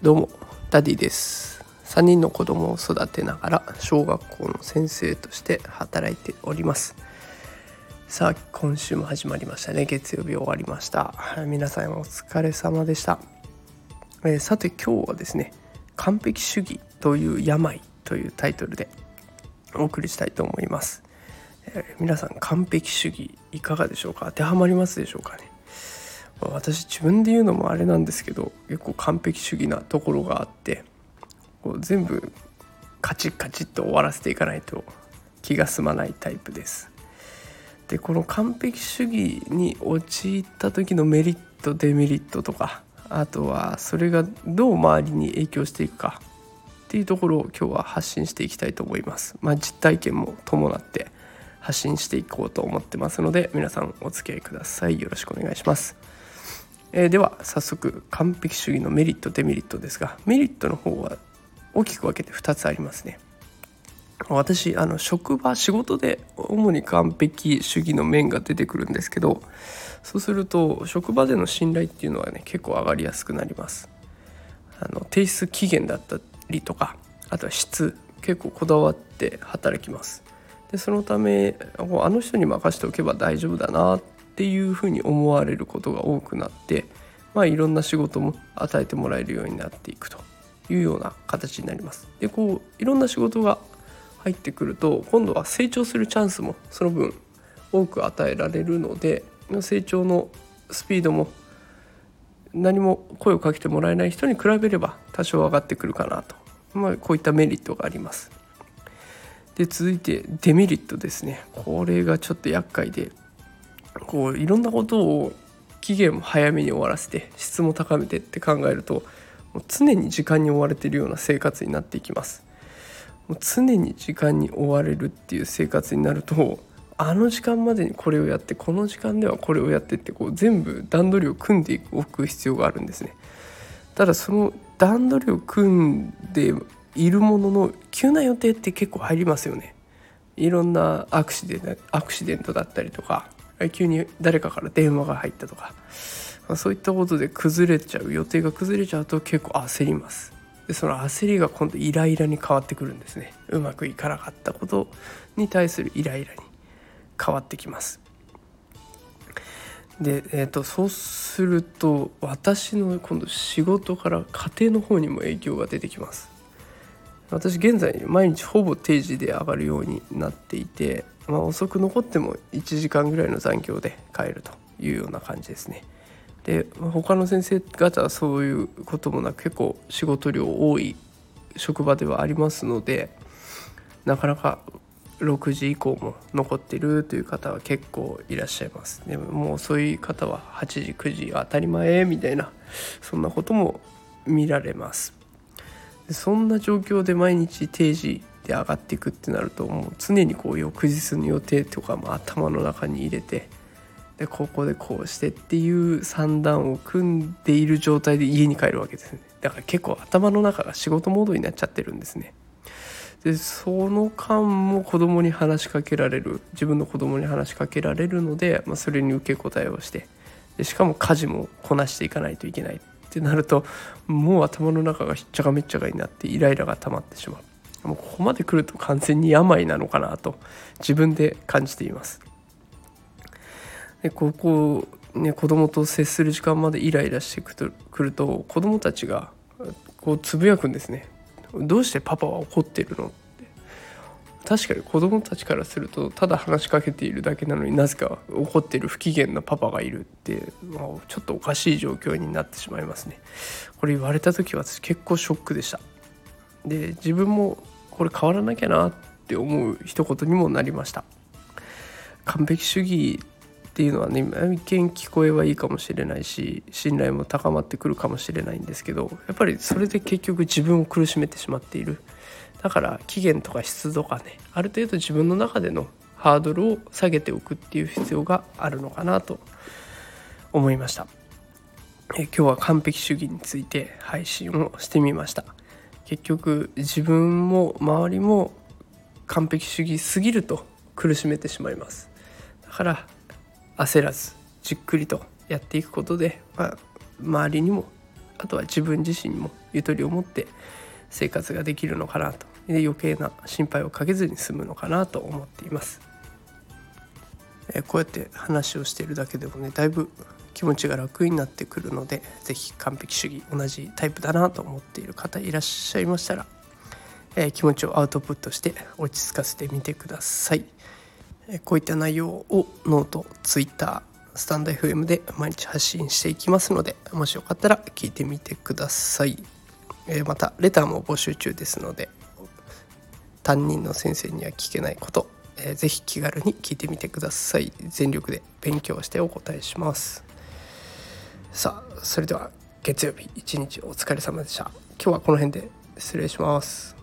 どうもダディです。3人の子供を育てながら小学校の先生として働いております。さあ今週も始まりましたね。月曜日終わりました。皆さんお疲れ様でした、えー、さて今日はですね完璧主義という病というタイトルでお送りしたいと思います、え、皆さん完璧主義いかがでしょうか？当てはまりますでしょうかね？私自分で言うのもあれなんですけど結構完璧主義なところがあってこう全部カチッカチッと終わらせていかないと気が済まないタイプです。でこの完璧主義に陥った時のメリットデメリットとかあとはそれがどう周りに影響していくかっていうところを今日は発信していきたいと思います。まあ、実体験も伴って発信していこうと思ってますので皆さんお付き合いください。よろしくお願いします。えー、では早速完璧主義のメリットデメリットですがメリットの方は大きく分けて2つありますね。私あの職場仕事で主に完璧主義の面が出てくるんですけどそうすると職場での信頼っていうのはね結構上がりやすくなりますあの提出期限だったりとかあとは質結構こだわって働きますでそのためあの人に任せておけば大丈夫だなっていうふうに思われることが多くなって、まあ、いろんな仕事も与えてもらえるようになっていくというような形になります。でこういろんな仕事が入ってくると今度は成長するチャンスもその分多く与えられるので成長のスピードも何も声をかけてもらえない人に比べれば多少上がってくるかなと、まあ、こういったメリットがあります。で続いてデメリットですねこれがちょっと厄介でこういろんなことを期限も早めに終わらせて質も高めてって考えるともう常に時間に追われてるような生活になっていきます。もう常に時間に追われるっていう生活になるとあの時間までにこれをやってこの時間ではこれをやってってこう全部段取りを組んでおく必要があるんですね。ただその段取りを組んでいるものの急な予定って結構入りますよね。いろんなアクシデントアクシデントだったりとか急に誰かから電話が入ったとか、まあ、そういったことで崩れちゃう予定が崩れちゃうと結構焦ります。でその焦りが今度イライラに変わってくるんですね。うまくいかなかったことに対するイライラに変わってきます。で、えーと、そうすると私の今度仕事から家庭の方にも影響が出てきます。私現在毎日ほぼ定時で上がるようになっていてまあ、遅く残っても1時間ぐらいの残業で帰るというような感じですね。で他の先生方はそういうこともなく結構仕事量多い職場ではありますのでなかなか6時以降も残ってるという方は結構いらっしゃいます。でももうそういう方は8時9時当たり前みたいなそんなことも見られます。そんな状況で毎日定時で上がっていくってなるともう常にこう翌日の予定とかも頭の中に入れてでここでこうしてっていう算段を組んでいる状態で家に帰るわけですね。だから結構頭の中が仕事モードになっちゃってるんですね。でその間も子供に話しかけられる自分の子供に話しかけられるので、まあ、それに受け答えをしてでしかも家事もこなしていかないといけない。ってなるともう頭の中がひっちゃかめっちゃかになってイライラが溜まってしまうもうここまで来ると完全に病なのかなと自分で感じています。でここね子供と接する時間までイライラしてくると子供たちがこうつぶやくんですね。どうしてパパは怒ってるの？確かに子供たちからするとただ話しかけているだけなのになぜか怒ってる不機嫌なパパがいるって、まあ、ちょっとおかしい状況になってしまいますね。これ言われた時私結構ショックでした。で自分もこれ変わらなきゃなって思う一言にもなりました完璧主義っていうのはね一見聞こえはいいかもしれないし信頼も高まってくるかもしれないんですけどやっぱりそれで結局自分を苦しめてしまっているだから期限とか質とかねある程度自分の中でのハードルを下げておくっていう必要があるのかなと思いました。え今日は完璧主義について配信をしてみました。結局自分も周りも完璧主義すぎると苦しめてしまいます。だから焦らずじっくりとやっていくことで、まあ、周りにもあとは自分自身にもゆとりを持って生活ができるのかなと。で余計な心配をかけずに済むのかなと思っています。えこうやって話をしているだけでもねだいぶ気持ちが楽になってくるので是非完璧主義同じタイプだなと思っている方いらっしゃいましたら、え、気持ちをアウトプットして落ち着かせてみてください、えこういった内容をノートツイッタースタンド FM で毎日発信していきますのでもしよかったら聞いてみてください、えまたレターも募集中ですので担任の先生には聞けないことえー、ぜひ気軽に聞いてみてください。全力で勉強してお答えします。さあそれでは月曜日一日お疲れ様でした。今日はこの辺で失礼します。